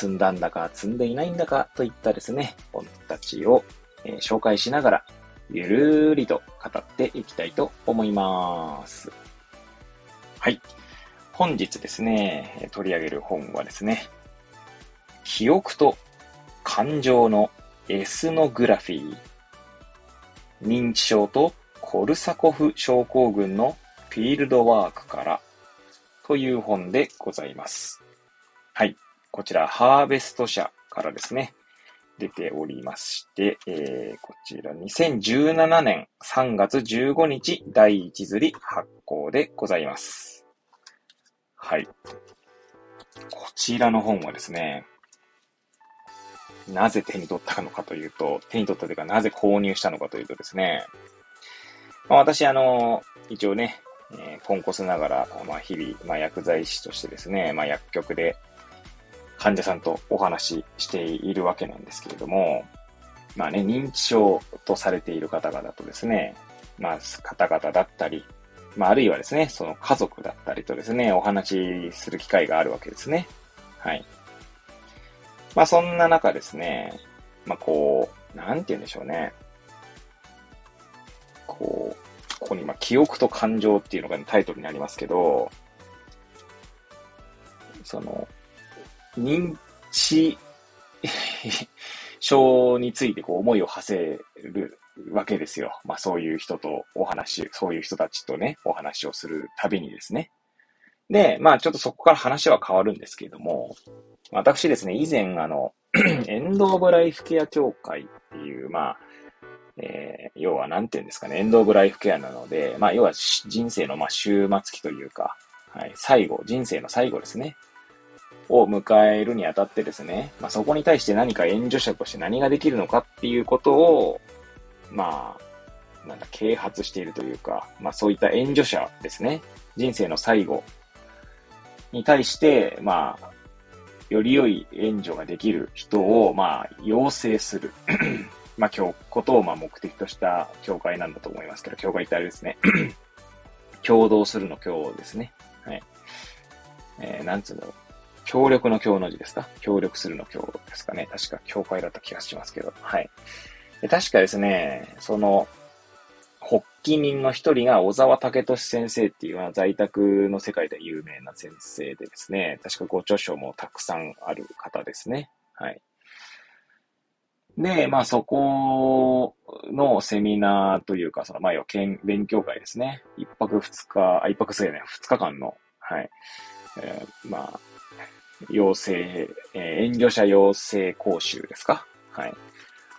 積んだんだか積んでいないんだかといったですね、本たちを、え、紹介しながら、ゆるーりと語っていきたいと思います。はい。本日ですね、取り上げる本はですね、記憶と感情のエスノグラフィー、認知症とコルサコフ症候群のフィールドワークからという本でございます。はい。こちら、ハーベスト社からですね、出ておりまして、えー、こちら2017年3月15日第1釣り発行でございます。はい。こちらの本はですね、なぜ手に取ったのかというと、手に取ったというか、なぜ購入したのかというとですね、まあ、私、あの、一応ね、えー、ポンコツながら、まあ、日々、まあ、薬剤師としてですね、まあ、薬局で患者さんとお話ししているわけなんですけれども、まあね、認知症とされている方々とですね、まあ、方々だったり、まあ、あるいはですね、その家族だったりとですね、お話しする機会があるわけですね。はい。まあそんな中ですね、まあこう、なんて言うんでしょうね。こう、ここにまあ記憶と感情っていうのが、タイトルにありますけど、その、認知症についてこう思いを馳せるわけですよ。まあそういう人とお話、そういう人たちとね、お話をするたびにですね。で、まあちょっとそこから話は変わるんですけれども、私ですね、以前あの、エンド・オブ・ライフケア協会っていう、まあ、えー、要は何て言うんですかね、エンド・オブ・ライフケアなので、まあ要は人生のまあ終末期というか、はい、最後、人生の最後ですね。を迎えるにあたってですね、まあ、そこに対して何か援助者として何ができるのかっていうことを、まあ、なんだ、啓発しているというか、まあそういった援助者ですね。人生の最後に対して、まあ、より良い援助ができる人を、まあ、養成する。まあ、今日、ことを、まあ、目的とした教会なんだと思いますけど、教会ってあれですね。共同するの教ですね。はい。えー、なんつうの、協力の協の字ですか？協力するの協ですかね？確か教会だった気がしますけど。はい。確かですね、その、発起人の一人が小沢武俊先生っていうのは在宅の世界で有名な先生でですね、確かご著書もたくさんある方ですね。はい。で、まあそこのセミナーというか、その前は勉強会ですね。一泊二日、あ、一泊すぎね、二日間の、はい。えー、まあ、養成、えー、援助者養成講習ですか？はい。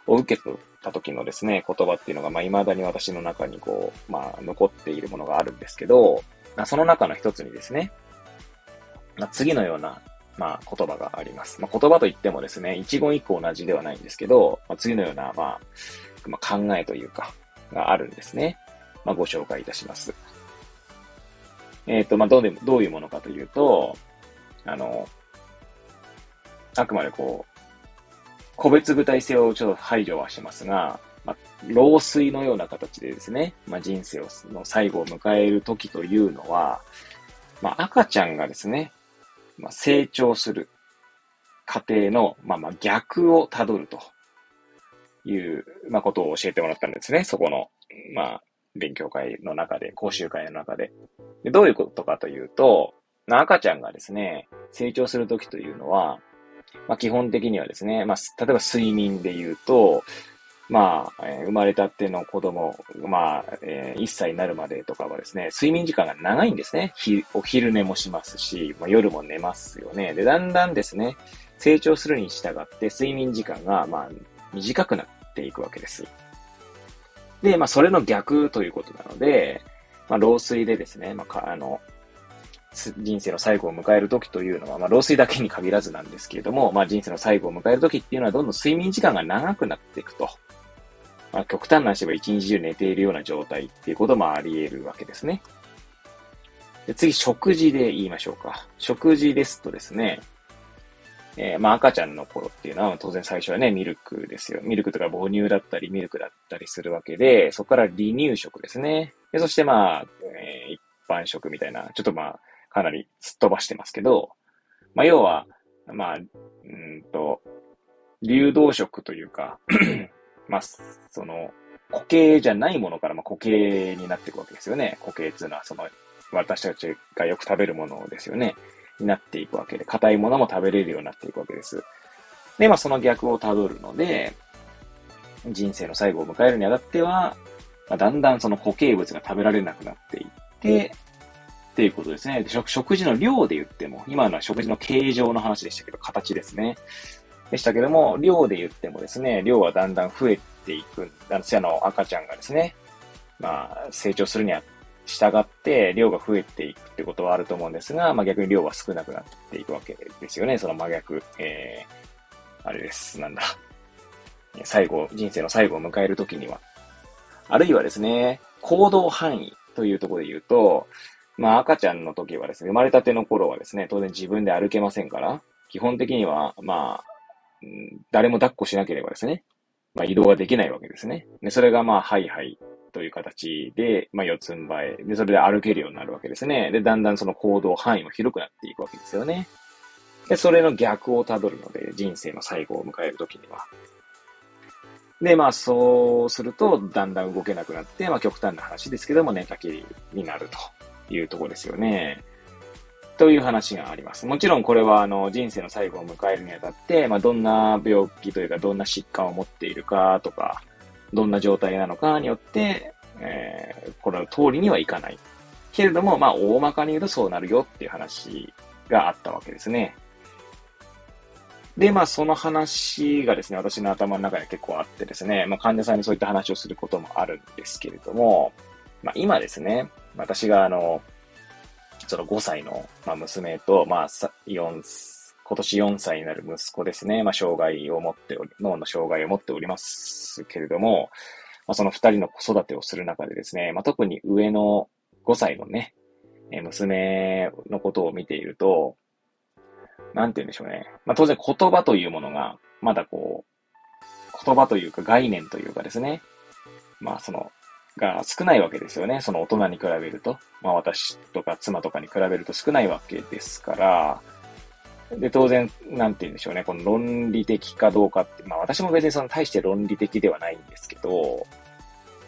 を受けた時のですね、言葉っていうのが、まあ、未だに私の中にこう、まあ、残っているものがあるんですけど、まあ、その中の一つにですね、まあ、次のような、まあ、言葉があります。まあ、言葉といってもですね、一言一句同じではないんですけど、まあ、次のような、まあ、まあ、考えというか、があるんですね。まあ、ご紹介いたします。えっ、ー、と、まあ、どうで、どういうものかというと、あの、あくまでこう、個別具体性をちょっと排除はしますが、まあ、老衰のような形でですね、まあ、人生をの最後を迎える時というのは、まあ、赤ちゃんがですね、まあ、成長する過程の、まあ、まあ逆をたどるという、まあ、ことを教えてもらったんですね。そこの、まあ、勉強会の中で、講習会の中で。でどういうことかというと、赤ちゃんがですね、成長するときというのは、まあ、基本的にはですね、まあ、例えば睡眠で言うと、まあ、えー、生まれたっての子供、まあ、えー、1歳になるまでとかはですね、睡眠時間が長いんですね。お昼寝もしますし、まあ、夜も寝ますよね。で、だんだんですね、成長するに従って睡眠時間が、まあ、短くなっていくわけです。で、まあ、それの逆ということなので、まあ、老衰でですね、まあ、あの、人生の最後を迎える時というのは、まあ、老衰だけに限らずなんですけれども、まあ、人生の最後を迎える時っていうのは、どんどん睡眠時間が長くなっていくと。まあ、極端な話は一日中寝ているような状態っていうこともあり得るわけですね。で次、食事で言いましょうか。食事ですとですね、えー、まあ赤ちゃんの頃っていうのは当然最初はね、ミルクですよ。ミルクとか母乳だったり、ミルクだったりするわけで、そこから離乳食ですね。で、そしてまあ、えー、一般食みたいな、ちょっとまあ、かなりすっ飛ばしてますけど、まあ要は、まあ、うんと、流動食というか まあ、その、固形じゃないものからまあ固形になっていくわけですよね。固形っていうのは、その、私たちがよく食べるものですよね。になっていくわけで、硬いものも食べれるようになっていくわけです。で、まあその逆をたどるので、人生の最後を迎えるにあたっては、まあ、だんだんその固形物が食べられなくなっていって、っていうことですね。食食事の量で言っても、今のは食事の形状の話でしたけど、形ですね。でしたけども、量で言ってもですね、量はだんだん増えていく、あの、あの赤ちゃんがですね、まあ、成長するには従って量が増えていくってことはあると思うんですが、まあ逆に量は少なくなっていくわけですよね。その真逆。えー、あれです。なんだ。最後、人生の最後を迎えるときには。あるいはですね、行動範囲というところで言うと、まあ赤ちゃんの時はですね、生まれたての頃はですね、当然自分で歩けませんから、基本的には、まあ、誰も抱っこしなければですね、まあ移動ができないわけですね。で、それがまあ、はいはいという形で、まあ、四つん這い。で、それで歩けるようになるわけですね。で、だんだんその行動範囲も広くなっていくわけですよね。で、それの逆をたどるので、人生の最後を迎えるときには。で、まあ、そうすると、だんだん動けなくなって、まあ、極端な話ですけども、寝かけになるというとこですよね。という話があります。もちろんこれはあの人生の最後を迎えるにあたって、まあ、どんな病気というかどんな疾患を持っているかとか、どんな状態なのかによって、えー、この通りにはいかない。けれども、まあ、大まかに言うとそうなるよっていう話があったわけですね。で、まあ、その話がですね、私の頭の中に結構あってですね、まあ、患者さんにそういった話をすることもあるんですけれども、まあ、今ですね、私があの、その5歳の、ま、娘と、まあ、4、今年4歳になる息子ですね。まあ、障害を持っており、脳の障害を持っておりますけれども、まあ、その2人の子育てをする中でですね、まあ、特に上の5歳のね、娘のことを見ていると、なんて言うんでしょうね。まあ、当然言葉というものが、まだこう、言葉というか概念というかですね、まあその、が少ないわけですよね。その大人に比べると。まあ私とか妻とかに比べると少ないわけですから、で、当然、なんて言うんでしょうね、この論理的かどうかって、まあ私も別にその大して論理的ではないんですけど、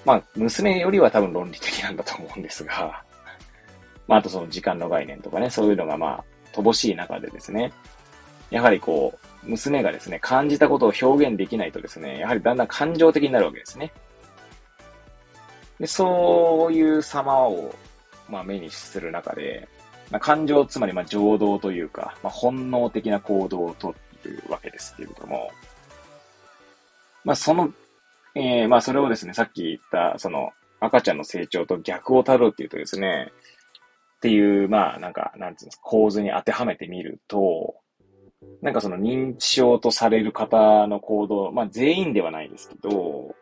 まあ娘よりは多分論理的なんだと思うんですが、まああとその時間の概念とかね、そういうのがまあ乏しい中でですね、やはりこう、娘がですね、感じたことを表現できないとですね、やはりだんだん感情的になるわけですね。で、そういう様を、まあ目にする中で、まあ、感情、つまりまあ情動というか、まあ、本能的な行動をとっているわけですけれども、まあ、その、えー、まあ、それをですね、さっき言った、その、赤ちゃんの成長と逆をたどるっていうとですね、っていう、まあ、なんか、なんつうんですか、構図に当てはめてみると、なんかその認知症とされる方の行動、まあ全員ではないですけど、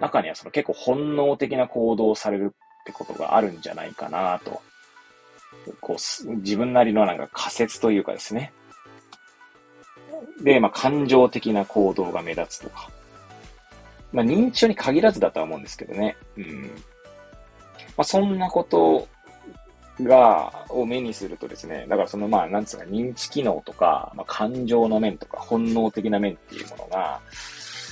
中にはその結構本能的な行動をされるってことがあるんじゃないかなとこう、自分なりのなんか仮説というかですね。で、まあ、感情的な行動が目立つとか。まあ、認知症に限らずだとは思うんですけどね。うん。まあ、そんなことが、を目にするとですね、だからそのまあ、なんつうか、認知機能とか、まあ、感情の面とか、本能的な面っていうものが、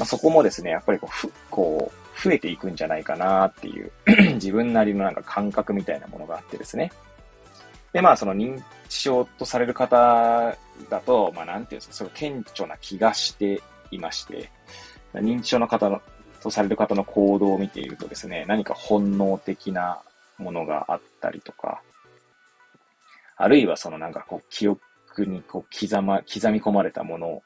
まあ、そこもですね、やっぱりこう、ふ、こう、増えていくんじゃないかなっていう 自分なりのなんか感覚みたいなものがあってですね。で、まあ、その認知症とされる方だと、まあ、なんていうんですか、それ顕著な気がしていまして、認知症の方の、とされる方の行動を見ているとですね、何か本能的なものがあったりとか、あるいはそのなんかこう記憶にこう刻ま、刻み込まれたもの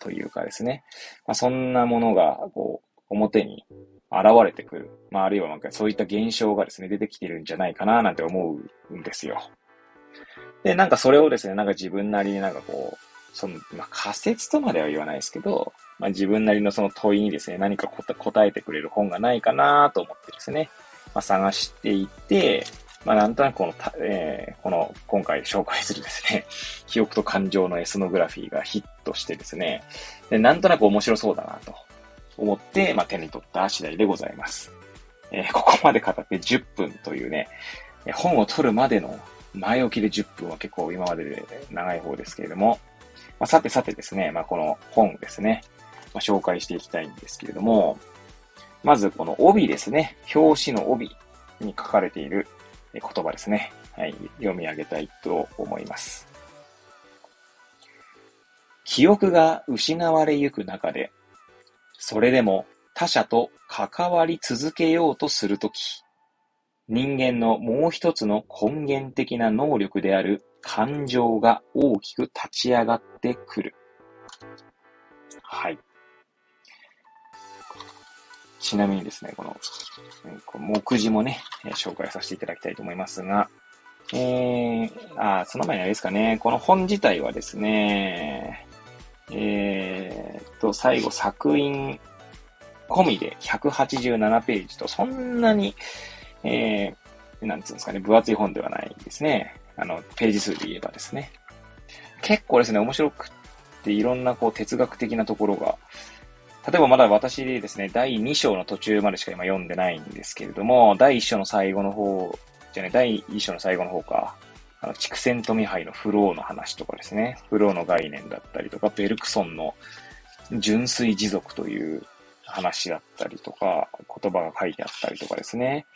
というかですね、まあ、そんなものがこう表に現れてくる。まあ、あるいはなんかそういった現象がですね、出てきてるんじゃないかななんて思うんですよ。で、なんかそれをですね、なんか自分なりになんかこう、その、まあ、仮説とまでは言わないですけど、まあ、自分なりのその問いにですね、何か答えてくれる本がないかなと思ってですね、まあ、探していて、まあ、なんとなくこの、えー、この、今回紹介するですね、記憶と感情のエスノグラフィーがヒットしてですね、でなんとなく面白そうだなと思って、まあ、手に取った次第でございます。えー、ここまで語って10分というね、本を取るまでの前置きで10分は結構今までで長い方ですけれども、まあ、さてさてですね、まあ、この本ですね、まあ、紹介していきたいんですけれども、まずこの帯ですね、表紙の帯に書かれている言葉ですね。はい、読み上げたいと思います。記憶が失われゆく中で、それでも他者と関わり続けようとするとき、人間のもう一つの根源的な能力である感情が大きく立ち上がってくる。はい。ちなみにですね、この、目次もね、紹介させていただきたいと思いますが、えー、あ、その前にあれですかね、この本自体はですね、えー、と、最後作品込みで187ページと、そんなに、えー、なんつうんですかね、分厚い本ではないですね。あの、ページ数で言えばですね。結構ですね、面白くっていろんなこう哲学的なところが、例えばまだ私ですね、第2章の途中までしか今読んでないんですけれども、第1章の最後の方、じゃね、第1章の最後の方か、あの、畜生富杯のフローの話とかですね、フローの概念だったりとか、ベルクソンの純粋持続という話だったりとか、言葉が書いてあったりとかですね。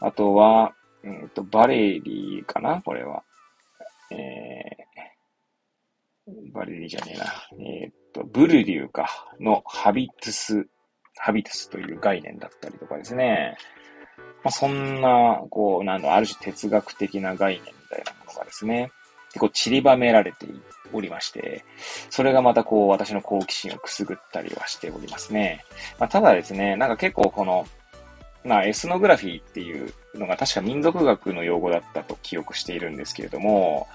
あとは、うんと、バレリーかなこれは。えー、バレリーじゃねえな。えー、と、ブルリューか。のハビトゥス、ハビトゥスという概念だったりとかですね。まあ、そんな、こう、なんだ、ある種哲学的な概念みたいなものがですね、結構散りばめられておりまして、それがまたこう、私の好奇心をくすぐったりはしておりますね。まあ、ただですね、なんか結構この、まあ、エスノグラフィーっていうのが確か民族学の用語だったと記憶しているんですけれども、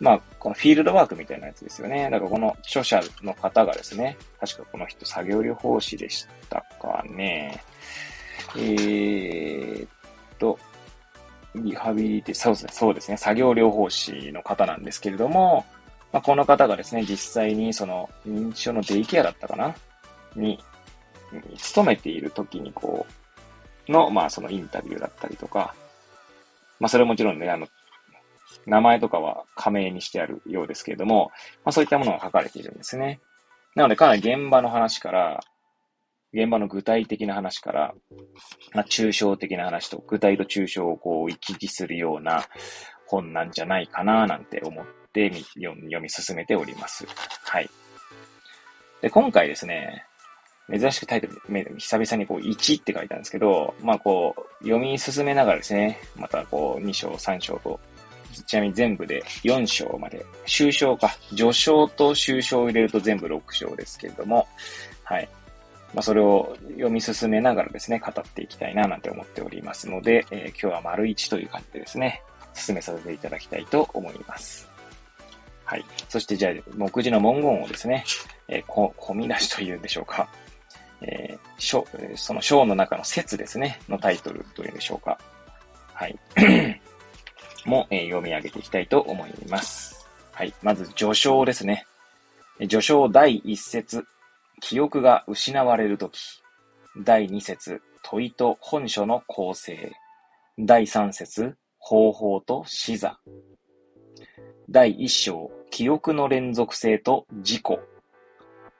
まあ、このフィールドワークみたいなやつですよね。だからこの著者の方がですね、確かこの人作業療法士でしたかね。えー、っと、リハビリティ、そうですね、そうですね、作業療法士の方なんですけれども、まあ、この方がですね、実際にその認知症のデイケアだったかな？に、勤めている時にこう、の、まあそのインタビューだったりとか、まあそれもちろんね、あの、名前とかは仮名にしてあるようですけれども、まあそういったものが書かれているんですね。なのでかなり現場の話から、現場の具体的な話から、まあ、抽象的な話と具体と抽象をこう行き来するような本なんじゃないかななんて思って読み進めております。はい。で、今回ですね、珍しくタイトル、久々にこう1って書いたんですけど、まあこう、読み進めながらですね、またこう2章、3章と、ちなみに全部で4章まで、終章か、序章と終章を入れると全部6章ですけれども、はい。まあそれを読み進めながらですね、語っていきたいななんて思っておりますので、えー、今日は丸1という感じでですね、進めさせていただきたいと思います。はい。そしてじゃあ、目次の文言をですね、えー、こ、込み出しというんでしょうか。えー、章、その章の中の説ですね、のタイトルというんでしょうか。はい。も、え、読み上げていきたいと思います。はい。まず、序章ですね。序章第一節、記憶が失われるとき。第二節、問いと本書の構成。第三節、方法と視座。第一章、記憶の連続性と自己。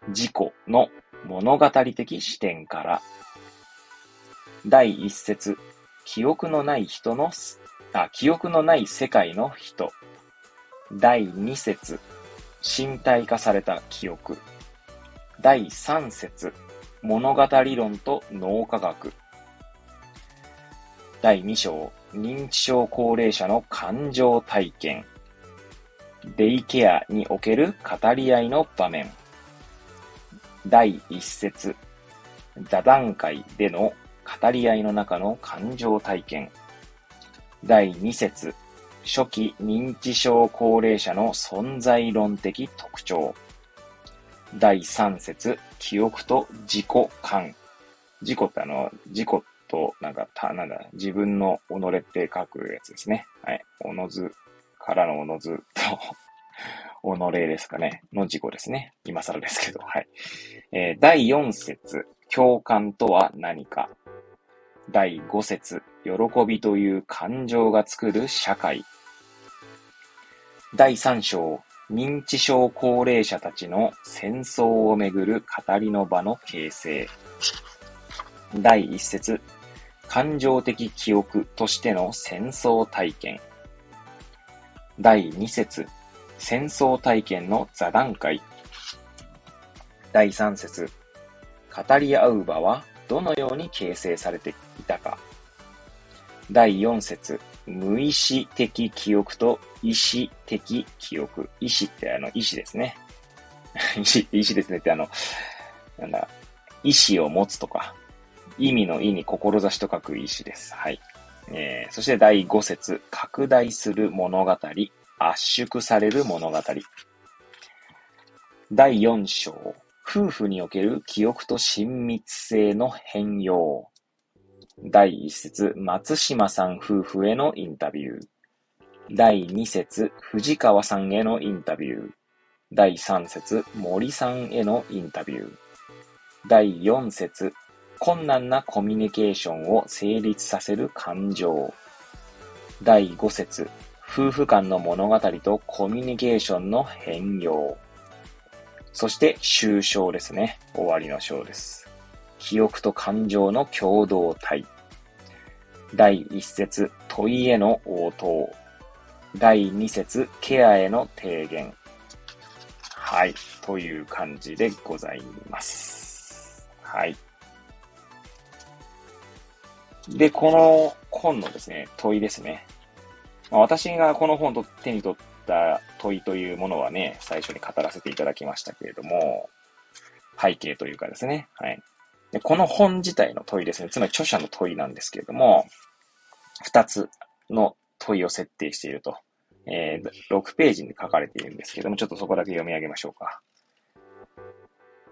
自己の物語的視点から、第一節、記憶のない人の、あ、記憶のない世界の人。第二節、身体化された記憶。第三節、物語論と脳科学。第二章、認知症高齢者の感情体験。デイケアにおける語り合いの場面。第一節、座談会での語り合いの中の感情体験。第二節、初期認知症高齢者の存在論的特徴。第3節、記憶と自己感。自己ってあの、自己と、なんか、た、なんだ、自分の己って書くやつですね。はい。おのずからのおのずと 己ですかね。の自己ですね。今更ですけど。はい。えー、第4節、共感とは何か。第5節、喜びという感情が作る社会。第3章、認知症高齢者たちの戦争をめぐる語りの場の形成。第1節、感情的記憶としての戦争体験。第2節、戦争体験の座談会。第3節、語り合う場はどのように形成されていたか。第4節、無意識的記憶と意思的記憶。意思ってあの、意志ですね。意志、意志ですねってあの、なんだ、意志を持つとか、意味の意に志と書く意志です。はい。えー、そして第5節、拡大する物語、圧縮される物語。第4章、夫婦における記憶と親密性の変容。第1節、松島さん夫婦へのインタビュー。第2節、藤川さんへのインタビュー。第3節、森さんへのインタビュー。第4節、困難なコミュニケーションを成立させる感情。第5節、夫婦間の物語とコミュニケーションの変容。そして終章ですね。終わりの章です。記憶と感情の共同体。第1節、問いへの応答。第2節、ケアへの提言。はい。という感じでございます。はい。で、この本のですね、問いですね。まあ、私がこの本と手に取った問いというものはね、最初に語らせていただきましたけれども、背景というかですね、はい。でこの本自体の問いですね、つまり著者の問いなんですけれども、二つの問いを設定していると。えー、6ページに書かれているんですけども、ちょっとそこだけ読み上げましょうか。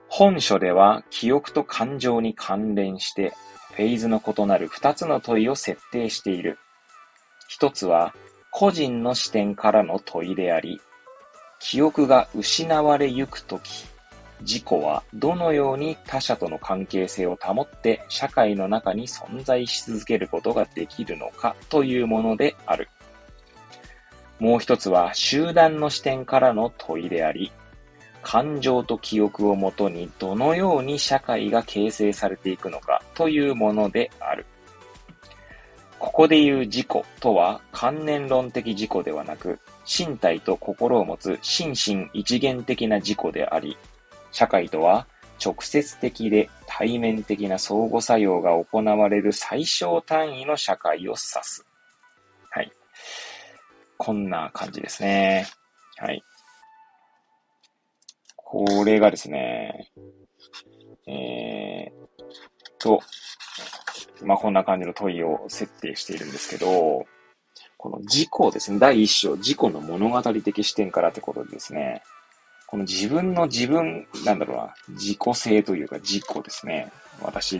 本書では記憶と感情に関連してフェーズの異なる2つの問いを設定している。一つは個人の視点からの問いであり、記憶が失われゆくとき、自己はどのように他者との関係性を保って社会の中に存在し続けることができるのかというものである。もう一つは集団の視点からの問いであり、感情と記憶をもとにどのように社会が形成されていくのかというものである。ここで言う自己とは観念論的自己ではなく、身体と心を持つ心身一元的な自己であり、社会とは直接的で対面的な相互作用が行われる最小単位の社会を指す。はい。こんな感じですね。はい。これがですね、えー、と、まあ、こんな感じの問いを設定しているんですけど、この自己ですね、第一章、自己の物語的視点からってことですね、この自分の自分、なんだろうな、自己性というか自己ですね。私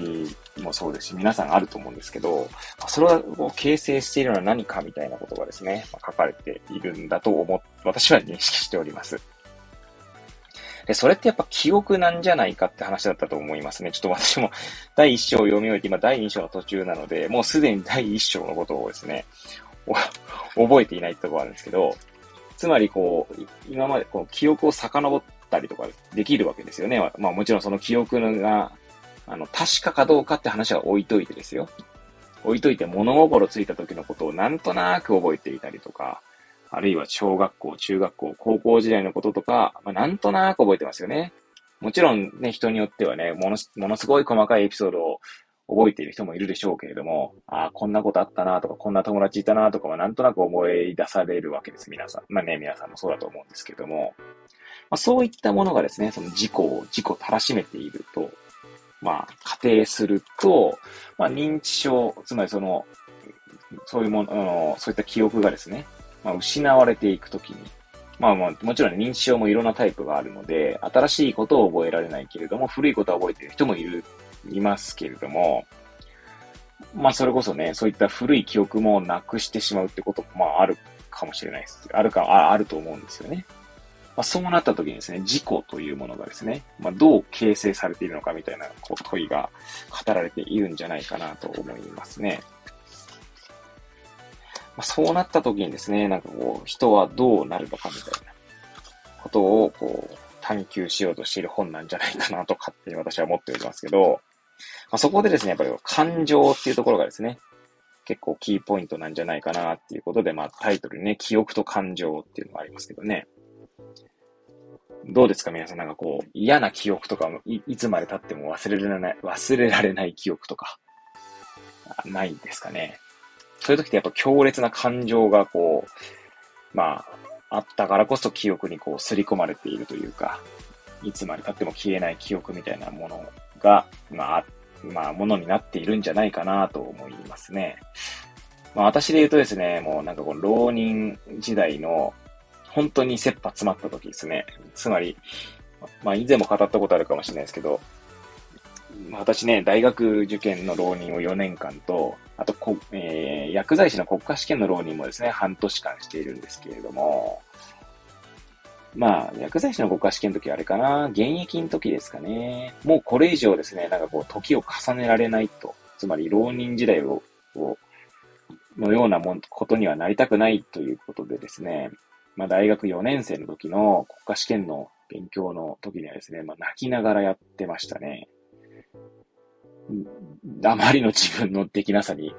もそうですし、皆さんあると思うんですけど、それを形成しているのは何かみたいなことがですね、書かれているんだと思、私は認識しております。で、それってやっぱ記憶なんじゃないかって話だったと思いますね。ちょっと私も第一章を読み終えて今第二章の途中なので、もうすでに第一章のことをですね、覚えていないところあるんですけど、つまりこう、今までこう記憶を遡ったりとかできるわけですよね。まあもちろんその記憶が、あの、確かかどうかって話は置いといてですよ。置いといて物心ついた時のことをなんとなく覚えていたりとか、あるいは小学校、中学校、高校時代のこととか、まあ、なんとなく覚えてますよね。もちろんね、人によってはね、ものものすごい細かいエピソードを覚えている人もいるでしょうけれども、ああ、こんなことあったなとか、こんな友達いたなとかはなんとなく思い出されるわけです、皆さん。まあね、皆さんもそうだと思うんですけども、まあ、そういったものがですね、その事故を、事故たらしめていると、まあ、仮定すると、まあ、認知症、つまりその、そういうもの、そういった記憶がですね、まあ、失われていくときに、まあまあ、もちろん認知症もいろんなタイプがあるので、新しいことを覚えられないけれども、古いことは覚えている人もいる、いますけれども、まあそれこそね、そういった古い記憶もなくしてしまうってことも、まああるかもしれないです。あるか、ああると思うんですよね。まあ、そうなった時にですね、自己というものがですね、まあ、どう形成されているのかみたいなこう問いが語られているんじゃないかなと思いますね。まあ、そうなった時にですね、なんかこう、人はどうなるのかみたいなことをこう、探求しようとしている本なんじゃないかなと勝手に私は思っておりますけど、まあ、そこでですね、やっぱり感情っていうところがですね、結構キーポイントなんじゃないかなっていうことで、まあタイトルにね、記憶と感情っていうのがありますけどね。どうですか皆さんなんかこう、嫌な記憶とかい、いつまで経っても忘れられない、忘れられない記憶とか、ないですかね。そういう時ってやっぱ強烈な感情がこう、まあ、あったからこそ記憶にこう刷り込まれているというか、いつまで経っても消えない記憶みたいなものが、まあ、まあ、ものになっているんじゃないかなと思いますね。まあ、私で言うとですね、もうなんかこの浪人時代の本当に切羽詰まった時ですね。つまり、まあ以前も語ったことあるかもしれないですけど、私ね、大学受験の浪人を4年間と、あとこ、えー、薬剤師の国家試験の浪人もですね、半年間しているんですけれども、まあ、薬剤師の国家試験の時はあれかな、現役の時ですかね。もうこれ以上ですね、なんかこう、時を重ねられないと。つまり、浪人時代を、をのようなもん、ことにはなりたくないということでですね、まあ、大学4年生の時の国家試験の勉強の時にはですね、まあ、泣きながらやってましたね。あまりの自分のできなさに、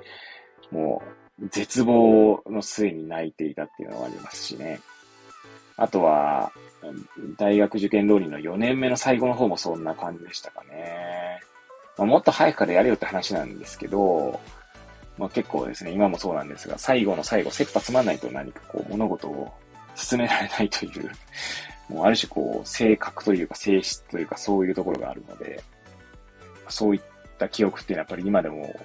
もう、絶望の末に泣いていたっていうのがありますしね。あとは、大学受験浪人の4年目の最後の方もそんな感じでしたかね。まあ、もっと早くからやれよって話なんですけど、まあ、結構ですね、今もそうなんですが、最後の最後、切羽詰まんないと何かこう物事を進められないという、もうある種こう、性格というか性質というかそういうところがあるので、そういった記憶っていうのはやっぱり今でも、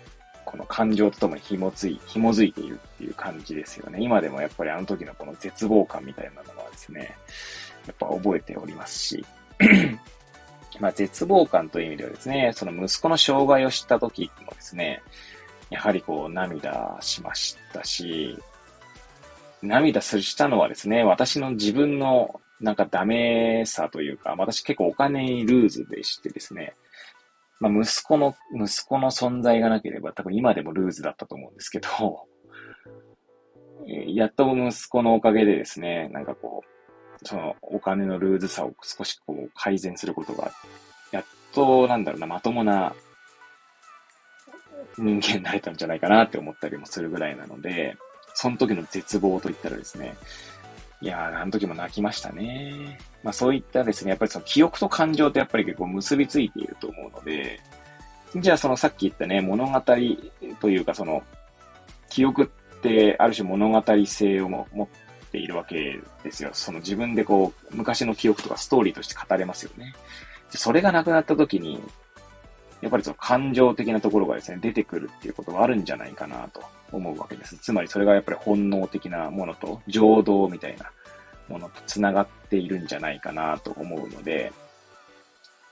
この感情とともに紐つい、紐づいているっていう感じですよね。今でもやっぱりあの時のこの絶望感みたいなのはですね、やっぱ覚えておりますし、まあ絶望感という意味ではですね、その息子の障害を知った時もですね、やはりこう涙しましたし、涙するしたのはですね、私の自分のなんかダメさというか、私結構お金にルーズでしてですね、まあ息子の、息子の存在がなければ多分今でもルーズだったと思うんですけど、やっと息子のおかげでですね、なんかこう、そのお金のルーズさを少しこう改善することが、やっとなんだろうな、まともな人間になれたんじゃないかなって思ったりもするぐらいなので、その時の絶望といったらですね、いやー、あの時も泣きましたね。まあそういったですね、やっぱりその記憶と感情ってやっぱり結構結びついていると思うので、じゃあそのさっき言ったね、物語というかその、記憶ってある種物語性をも持っているわけですよ。その自分でこう、昔の記憶とかストーリーとして語れますよね。それがなくなった時に、やっぱりその感情的なところがですね、出てくるっていうことがあるんじゃないかなと思うわけです。つまりそれがやっぱり本能的なものと、情動みたいなものと繋がっているんじゃないかなと思うので、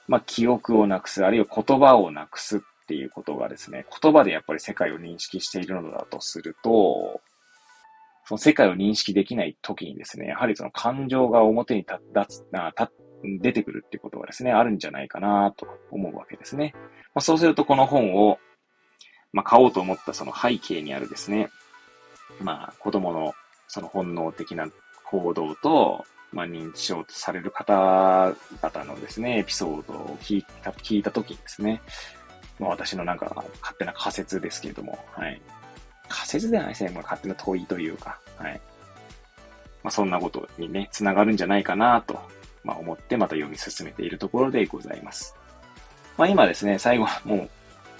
まあ記憶をなくす、あるいは言葉をなくすっていうことがですね、言葉でやっぱり世界を認識しているのだとすると、その世界を認識できない時にですね、やはりその感情が表に立つ、出てくるってことがですね、あるんじゃないかなと思うわけですね。まあ、そうするとこの本を、まあ、買おうと思ったその背景にあるですね、まあ、子供のその本能的な行動と、まあ、認知症とされる方々のですね、エピソードを聞いた、聞いたときにですね、まあ、私のなんか勝手な仮説ですけれども、はい。仮説ではないですね。まあ、勝手な問いというか、はい。まあ、そんなことにね、つながるんじゃないかなと、まあ、思ってまた読み進めているところでございます。まあ、今ですね、最後はもう、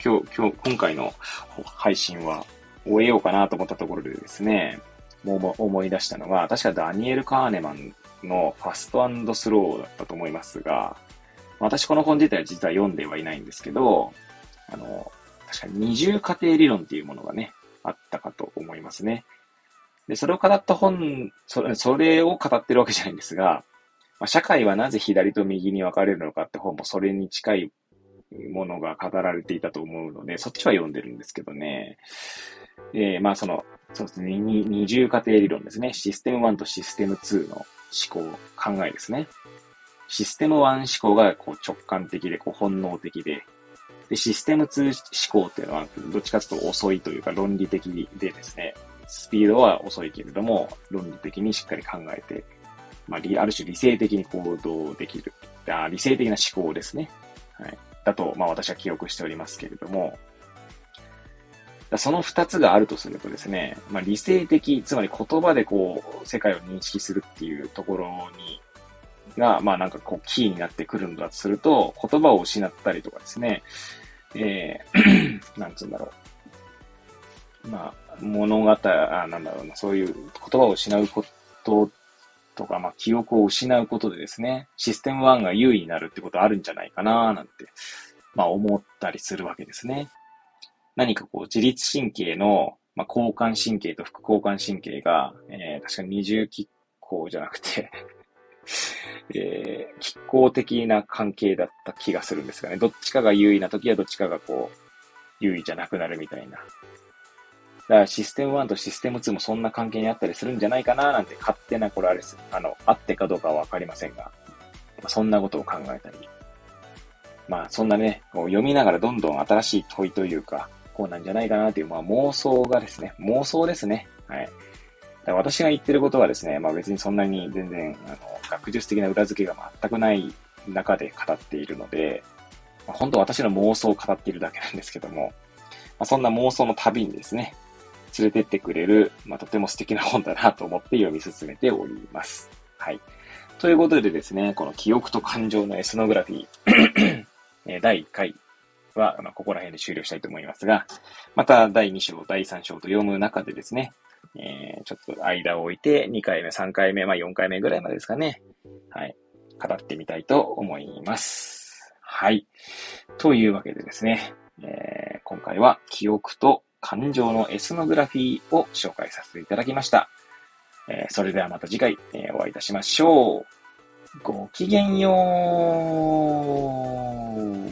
今日、今日、今回の配信は終えようかなと思ったところでですね、もう思い出したのが、確かダニエル・カーネマンのファストスローだったと思いますが、私この本自体は実は読んではいないんですけど、あの、確か二重過程理論っていうものがね、あったかと思いますね。で、それを語った本、それを語ってるわけじゃないんですが、まあ、社会はなぜ左と右に分かれるのかって本もそれに近いものが語られていたと思うので、そっちは読んでるんですけどね。えー、まあその、そうですね、二重過程理論ですね。システム1とシステム2の思考、考えですね。システム1思考がこう直感的でこう本能的で、で、システム2思考っていうのは、どっちかというと遅いというか論理的でですね、スピードは遅いけれども、論理的にしっかり考えて、まあ、ある種理性的に行動できる。あ理性的な思考ですね。はい。だと、まあ私は記憶しておりますけれども、その二つがあるとするとですね、まあ理性的、つまり言葉でこう、世界を認識するっていうところに、が、まあなんかこう、キーになってくるんだとすると、言葉を失ったりとかですね、えー、なんつうんだろう。まあ、物語、あ、なんだろうな、そういう言葉を失うこととか、まあ、記憶を失うことでですね、システム1が優位になるってことあるんじゃないかななんて、まあ、思ったりするわけですね。何かこう、自律神経の、まあ、交感神経と副交感神経が、えー、確か二重拮抗じゃなくて えー、拮抗的な関係だった気がするんですがね。どっちかが優位な時はどっちかがこう、優位じゃなくなるみたいな。だからシステム1とシステム2もそんな関係にあったりするんじゃないかななんて勝手なこれあれです。あの、あってかどうかはわかりませんが、ま、そんなことを考えたり。まあそんなね、こう読みながらどんどん新しい問いというか、こうなんじゃないかなという、まあ妄想がですね、妄想ですね。はい。だ私が言ってることはですね、まあ別にそんなに全然、あの、学術的な裏付けが全くない中で語っているので、まあ、本当私の妄想を語っているだけなんですけども、まあ、そんな妄想の旅にですね、連れてってくれる、まあ、とても素敵な本だなと思って読み進めております。はい。ということでですね、この記憶と感情のエスノグラフィー 第1回は、まあ、ここら辺で終了したいと思いますが、また第2章、第3章と読む中でですね、えー、ちょっと間を置いて2回目、3回目、まあ4回目ぐらいまでですかね。はい。語ってみたいと思います。はい。というわけでですね、えー、今回は記憶と感情のエスノグラフィーを紹介させていただきました。えー、それではまた次回、えー、お会いいたしましょう。ごきげんよう。